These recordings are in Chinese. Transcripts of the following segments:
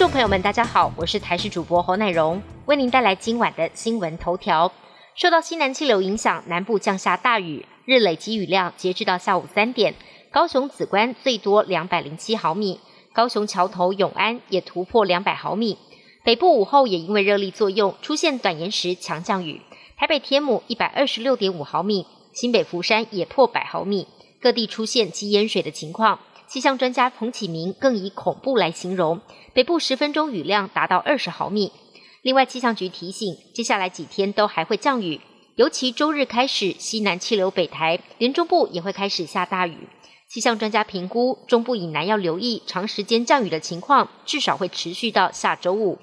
众朋友们，大家好，我是台视主播侯乃荣，为您带来今晚的新闻头条。受到西南气流影响，南部降下大雨，日累积雨量截至到下午三点，高雄紫关最多两百零七毫米，高雄桥头永安也突破两百毫米。北部午后也因为热力作用，出现短延时强降雨，台北天母一百二十六点五毫米，新北福山也破百毫米，各地出现积淹水的情况。气象专家彭启明更以恐怖来形容，北部十分钟雨量达到二十毫米。另外，气象局提醒，接下来几天都还会降雨，尤其周日开始西南气流北台，连中部也会开始下大雨。气象专家评估，中部以南要留意长时间降雨的情况，至少会持续到下周五。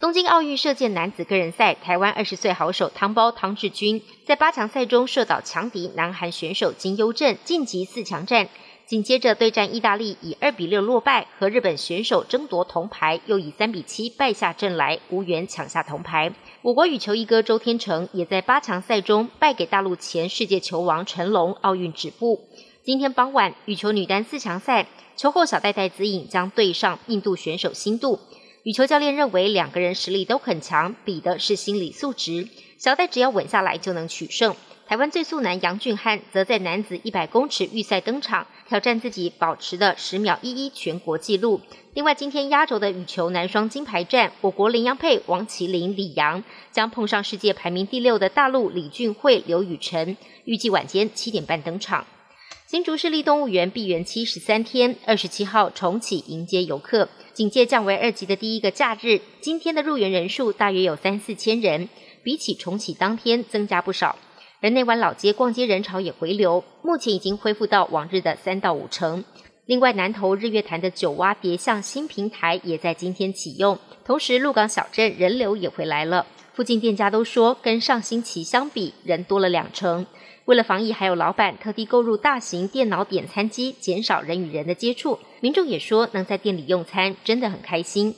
东京奥运射箭男子个人赛，台湾二十岁好手汤包汤志军在八强赛中射倒强敌南韩选手金优镇，晋级四强战。紧接着对战意大利，以二比六落败，和日本选手争夺铜牌，又以三比七败下阵来，无缘抢下铜牌。我国羽球一哥周天成也在八强赛中败给大陆前世界球王陈龙，奥运止步。今天傍晚，羽球女单四强赛，球后小戴戴子颖将对上印度选手新度。羽球教练认为两个人实力都很强，比的是心理素质。小戴只要稳下来就能取胜。台湾最速男杨俊汉则在男子一百公尺预赛登场，挑战自己保持的十秒一一全国纪录。另外，今天压轴的羽球男双金牌战，我国林洋配王麒麟、李阳将碰上世界排名第六的大陆李俊慧、刘雨辰，预计晚间七点半登场。新竹市立动物园闭园期十三天，二十七号重启迎接游客，警戒降为二级的第一个假日，今天的入园人数大约有三四千人，比起重启当天增加不少。而内湾老街逛街人潮也回流，目前已经恢复到往日的三到五成。另外，南投日月潭的九蛙蝶巷新平台也在今天启用，同时鹿港小镇人流也回来了。附近店家都说，跟上星期相比，人多了两成。为了防疫，还有老板特地购入大型电脑点餐机，减少人与人的接触。民众也说，能在店里用餐真的很开心。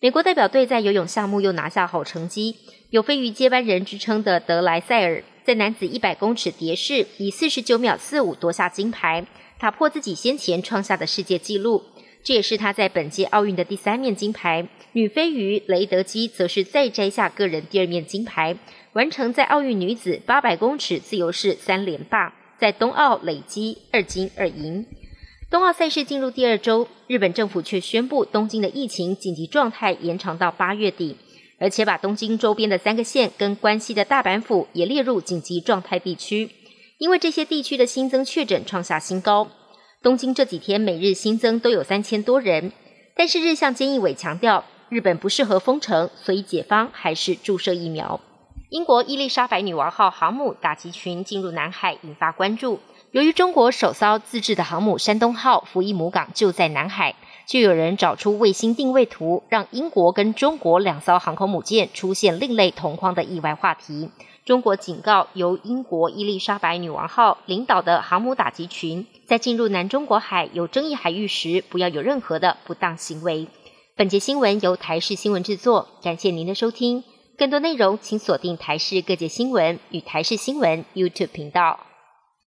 美国代表队在游泳项目又拿下好成绩，有飞鱼接班人之称的德莱塞尔。在男子一百公尺蝶式以四十九秒四五夺下金牌，打破自己先前创下的世界纪录。这也是他在本届奥运的第三面金牌。女飞鱼雷德基则是再摘下个人第二面金牌，完成在奥运女子八百公尺自由式三连霸，在冬奥累积二金二银。冬奥赛事进入第二周，日本政府却宣布东京的疫情紧急状态延长到八月底。而且把东京周边的三个县跟关西的大阪府也列入紧急状态地区，因为这些地区的新增确诊创下新高。东京这几天每日新增都有三千多人，但是日向菅义伟强调，日本不适合封城，所以解方还是注射疫苗。英国伊丽莎白女王号航母打击群进入南海，引发关注。由于中国首艘自制的航母山东号服役母港就在南海。就有人找出卫星定位图，让英国跟中国两艘航空母舰出现另类同框的意外话题。中国警告，由英国伊丽莎白女王号领导的航母打击群，在进入南中国海有争议海域时，不要有任何的不当行为。本节新闻由台视新闻制作，感谢您的收听。更多内容请锁定台视各界新闻与台视新闻 YouTube 频道。